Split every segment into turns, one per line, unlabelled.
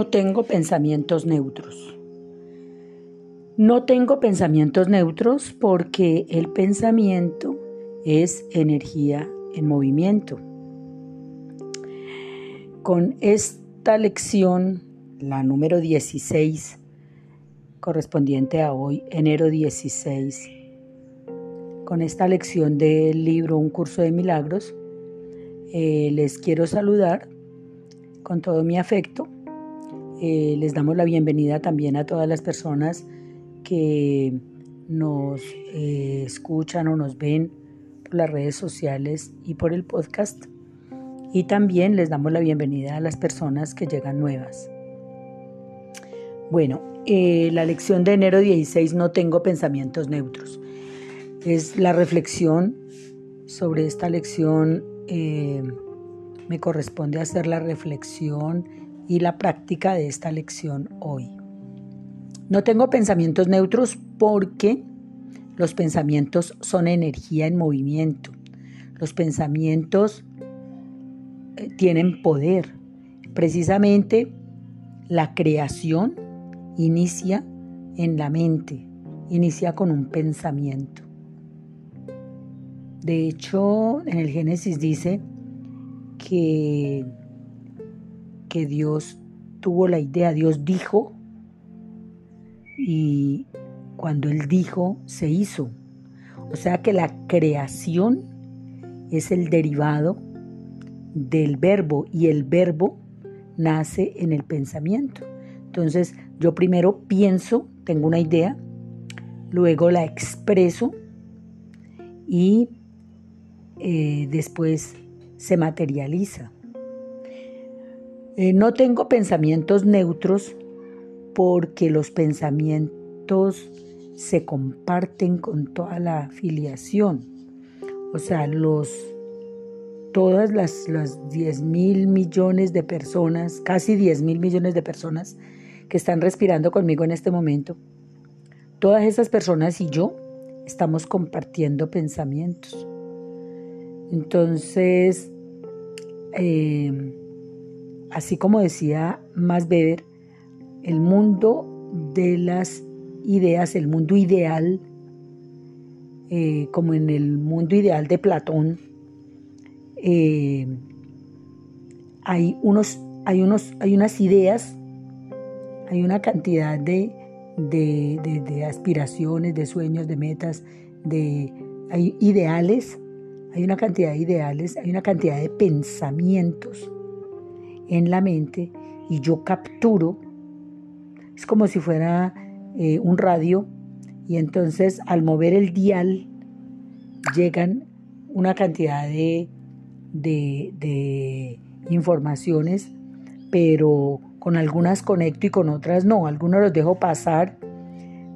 No tengo pensamientos neutros. No tengo pensamientos neutros porque el pensamiento es energía en movimiento. Con esta lección, la número 16, correspondiente a hoy, enero 16, con esta lección del libro Un curso de milagros, eh, les quiero saludar con todo mi afecto eh, les damos la bienvenida también a todas las personas que nos eh, escuchan o nos ven por las redes sociales y por el podcast. Y también les damos la bienvenida a las personas que llegan nuevas. Bueno, eh, la lección de enero 16 no tengo pensamientos neutros. Es la reflexión sobre esta lección. me corresponde hacer la reflexión y la práctica de esta lección hoy. No tengo pensamientos neutros porque los pensamientos son energía en movimiento. Los pensamientos eh, tienen poder. Precisamente la creación inicia en la mente, inicia con un pensamiento. De hecho, en el Génesis dice que que Dios tuvo la idea, Dios dijo y cuando Él dijo, se hizo. O sea que la creación es el derivado del verbo y el verbo nace en el pensamiento. Entonces yo primero pienso, tengo una idea, luego la expreso y eh, después se materializa. Eh, no tengo pensamientos neutros porque los pensamientos se comparten con toda la afiliación. O sea, los, todas las, las 10 mil millones de personas, casi 10 mil millones de personas que están respirando conmigo en este momento, todas esas personas y yo estamos compartiendo pensamientos. Entonces, eh, Así como decía Max Weber, el mundo de las ideas, el mundo ideal, eh, como en el mundo ideal de Platón, eh, hay, unos, hay, unos, hay unas ideas, hay una cantidad de, de, aspiraciones, de sueños, de metas, de, hay ideales, hay una cantidad de ideales, hay una cantidad de pensamientos en la mente y yo capturo, es como si fuera eh, un radio y entonces al mover el dial llegan una cantidad de, de, informaciones, pero con algunas conecto y con otras no, algunos los dejo pasar,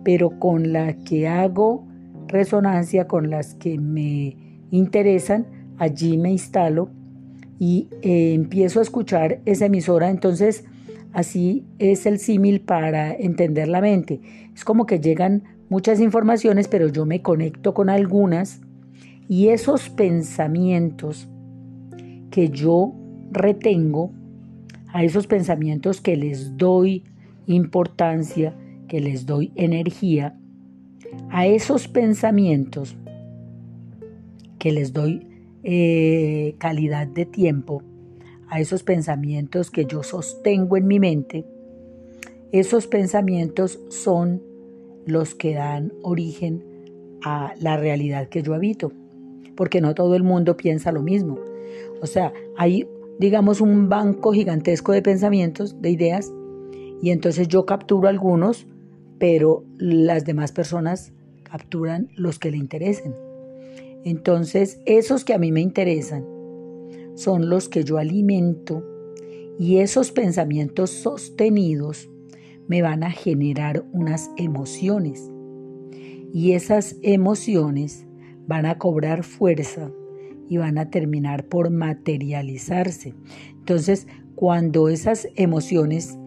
pero con las que hago resonancia, con las que me interesan, allí me instalo y eh, empiezo a escuchar esa emisora, entonces así es el símil para entender la mente. Es como que llegan muchas informaciones, pero yo me conecto con algunas y esos pensamientos que yo retengo, a esos pensamientos que les doy importancia, que les doy energía, a esos pensamientos que les doy eh, calidad de tiempo a esos pensamientos que yo sostengo en mi mente, esos pensamientos son los que dan origen a la realidad que yo habito, porque no todo el mundo piensa lo mismo. O sea, hay, digamos, un banco gigantesco de pensamientos, de ideas, y entonces yo capturo algunos, pero las demás personas capturan los que le interesen. Entonces, esos que a mí me interesan son los que yo alimento y esos pensamientos sostenidos me van a generar unas emociones. Y esas emociones van a cobrar fuerza y van a terminar por materializarse. Entonces, cuando esas emociones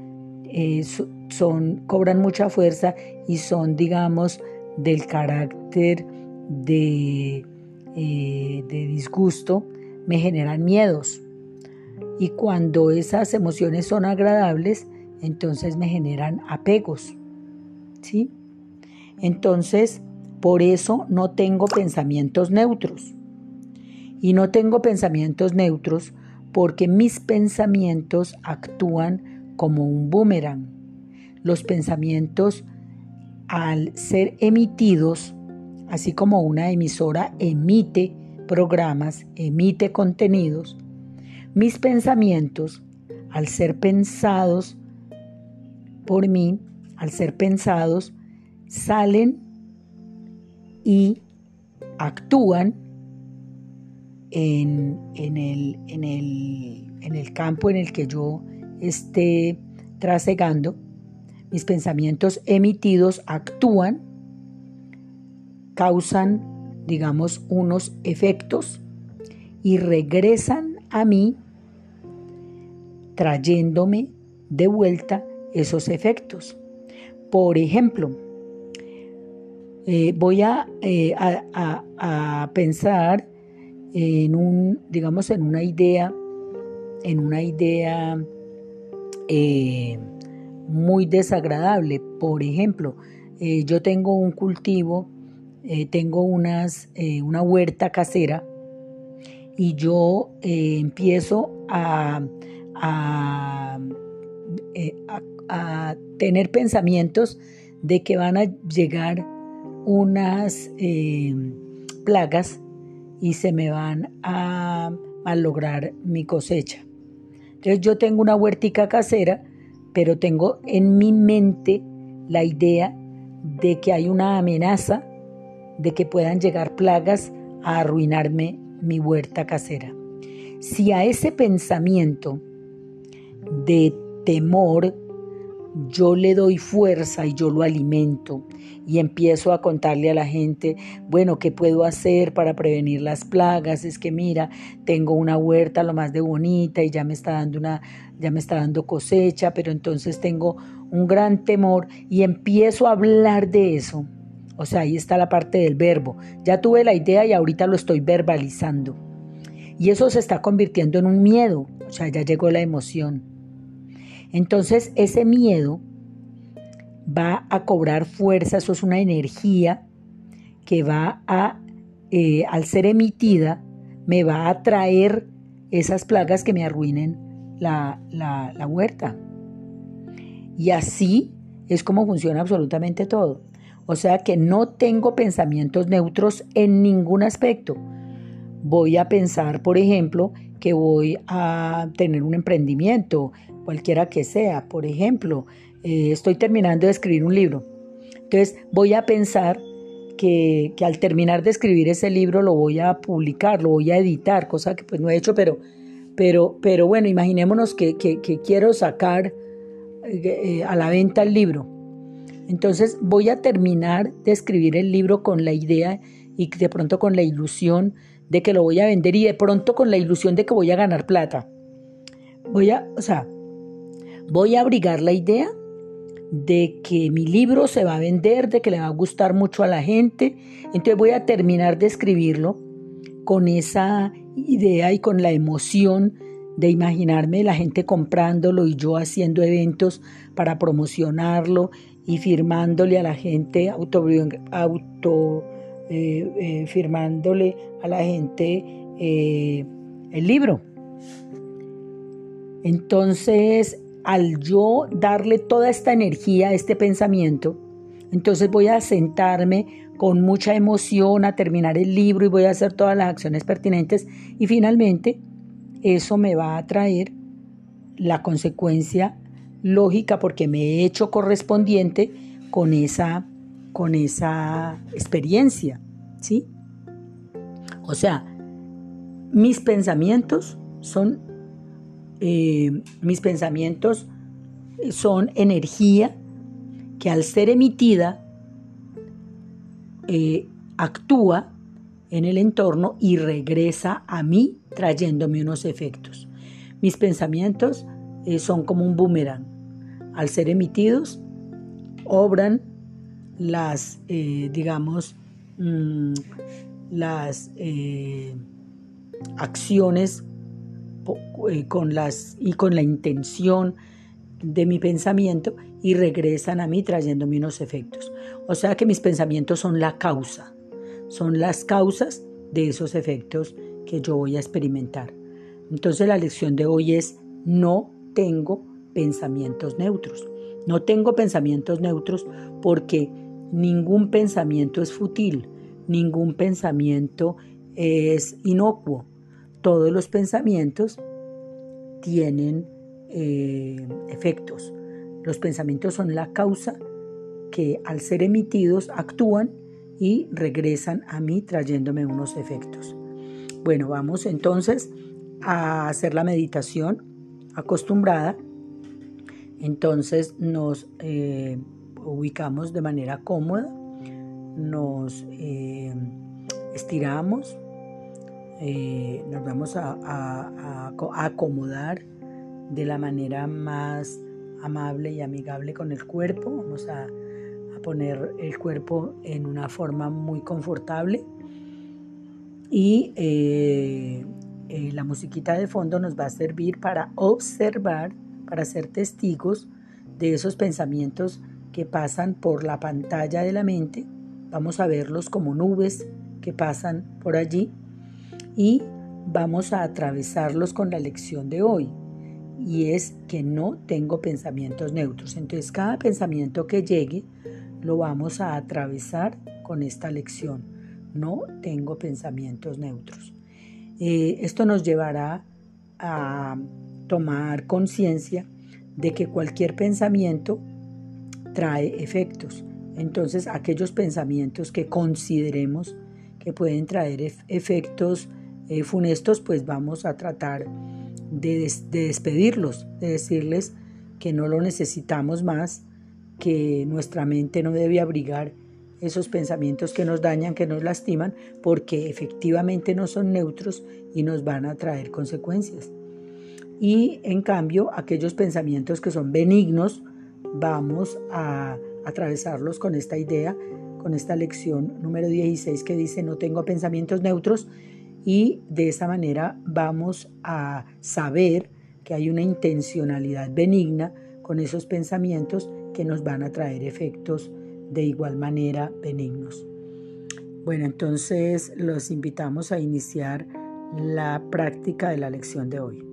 eh, son, cobran mucha fuerza y son, digamos, del carácter de eh, de disgusto me generan miedos. Y cuando esas emociones son agradables, entonces me generan apegos. ¿Sí? Entonces, por eso no tengo pensamientos neutros. Y no tengo pensamientos neutros porque mis pensamientos actúan como un boomerang. Los pensamientos, al ser emitidos, así como una emisora emite programas, emite contenidos, mis pensamientos, al ser pensados por mí, al ser pensados, salen y actúan en, el, el, campo en el que yo esté trasegando. Mis pensamientos emitidos actúan, causan, digamos, unos efectos y regresan a mí trayéndome de vuelta esos efectos. Por ejemplo, eh, voy eh, a, a, pensar en un, digamos, en una idea, en una idea eh, muy desagradable. Por ejemplo, yo tengo un cultivo, tengo unas, una huerta casera y yo empiezo a, a, tener pensamientos de que van a llegar unas eh, plagas y se me van a, a lograr mi cosecha. Entonces yo tengo una huertica casera, pero tengo en mi mente la idea de que hay una amenaza de que puedan llegar plagas a arruinarme mi huerta casera. Si a ese pensamiento de temor, yo le doy fuerza y yo lo alimento y empiezo a contarle a la gente, bueno, ¿qué puedo hacer para prevenir las plagas? Es que mira, tengo una huerta lo más de bonita y ya me está dando una ya me está dando cosecha, pero entonces tengo un gran temor y empiezo a hablar de eso. O sea, ahí está la parte del verbo. Ya tuve la idea y ahorita lo estoy verbalizando. Y eso se está convirtiendo en un miedo, o sea, ya llegó la emoción. Entonces ese miedo va a cobrar fuerza, eso es una energía que va a, eh, al ser emitida, me va a traer esas plagas que me arruinen la, la huerta. Y así es como funciona absolutamente todo. O sea que no tengo pensamientos neutros en ningún aspecto. Voy a pensar, por ejemplo, que voy a tener un emprendimiento, cualquiera que sea. Por ejemplo, eh, estoy terminando de escribir un libro. Entonces voy a pensar que, al terminar de escribir ese libro lo voy a publicar, lo voy a editar, cosa que pues no he hecho, pero, pero, pero bueno, imaginémonos que, quiero sacar eh, a la venta el libro. Entonces voy a terminar de escribir el libro con la idea y de pronto con la ilusión de que lo voy a vender y de pronto con la ilusión de que voy a ganar plata. Voy a, o sea, voy a abrigar la idea de que mi libro se va a vender, de que le va a gustar mucho a la gente. Entonces voy a terminar de escribirlo con esa idea y con la emoción de imaginarme la gente comprándolo y yo haciendo eventos para promocionarlo y firmándole a la gente, auto, eh, eh, firmándole a la gente eh, el libro. Entonces al yo darle toda esta energía este pensamiento, entonces voy a sentarme con mucha emoción a terminar el libro y voy a hacer todas las acciones pertinentes y finalmente eso me va a traer la consecuencia lógica porque me he hecho correspondiente con esa con esa experiencia, ¿sí? O sea, mis pensamientos son eh, mis pensamientos son energía que al ser emitida eh, actúa en el entorno y regresa a mí trayéndome unos efectos. Mis pensamientos eh, son como un boomerang. Al ser emitidos, obran las, digamos, mm, las acciones eh, con las, y con la intención de mi pensamiento y regresan a mí trayéndome unos efectos. O sea que mis pensamientos son la causa, son las causas de esos efectos que yo voy a experimentar. Entonces la lección de hoy es no tengo pensamientos neutros. No tengo pensamientos neutros porque ningún pensamiento es fútil, ningún pensamiento es inocuo. Todos los pensamientos tienen eh, efectos. Los pensamientos son la causa que al ser emitidos actúan y regresan a mí trayéndome unos efectos. Bueno, vamos entonces a hacer la meditación acostumbrada. Entonces nos eh, ubicamos de manera cómoda, nos eh, estiramos, nos vamos a acomodar de la manera más amable y amigable con el cuerpo. Vamos a, poner el cuerpo en una forma muy confortable. Y eh, la musiquita de fondo nos va a servir para observar, para ser testigos de esos pensamientos que pasan por la pantalla de la mente. Vamos a verlos como nubes que pasan por allí y vamos a atravesarlos con la lección de hoy y es que no tengo pensamientos neutros. Entonces cada pensamiento que llegue lo vamos a atravesar con esta lección. No tengo pensamientos neutros. Eh, esto nos llevará a tomar conciencia de que cualquier pensamiento trae efectos. Entonces aquellos pensamientos que consideremos que pueden traer efectos eh, funestos, pues vamos a tratar de, despedirlos, de decirles que no lo necesitamos más, que nuestra mente no debe abrigar esos pensamientos que nos dañan, que nos lastiman, porque efectivamente no son neutros y nos van a traer consecuencias. Y en cambio, aquellos pensamientos que son benignos, vamos a atravesarlos con esta idea, con esta lección número 16 que dice, no tengo pensamientos neutros, y de esa manera vamos a saber que hay una intencionalidad benigna con esos pensamientos que nos van a traer efectos de igual manera benignos. Bueno, entonces los invitamos a iniciar la práctica de la lección de hoy.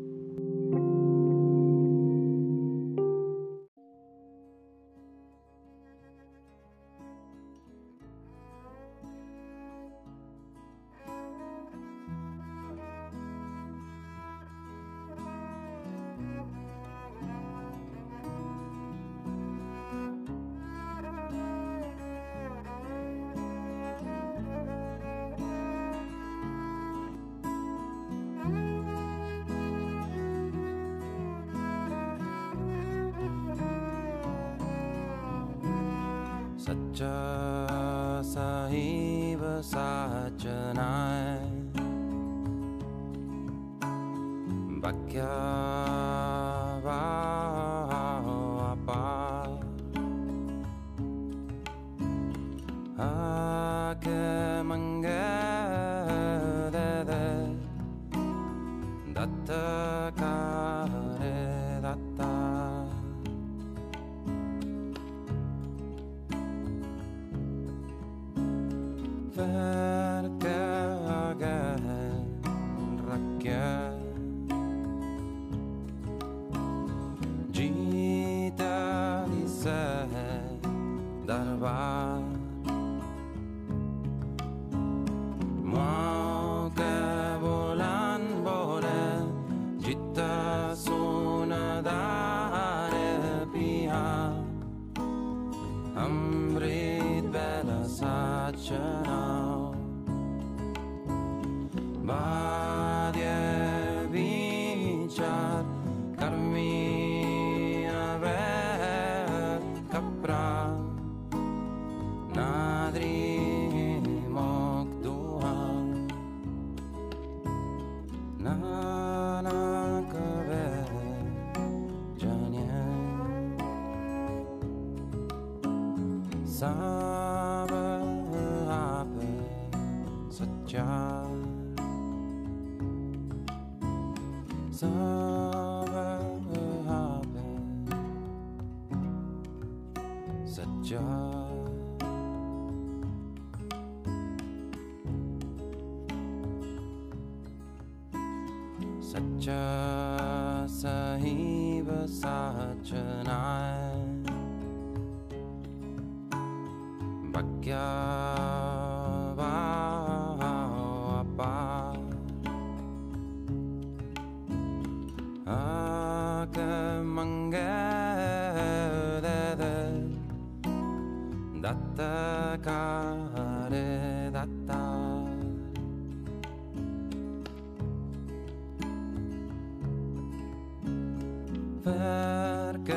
सच्चा साहिब साचनाय Something happened. Such a such a perché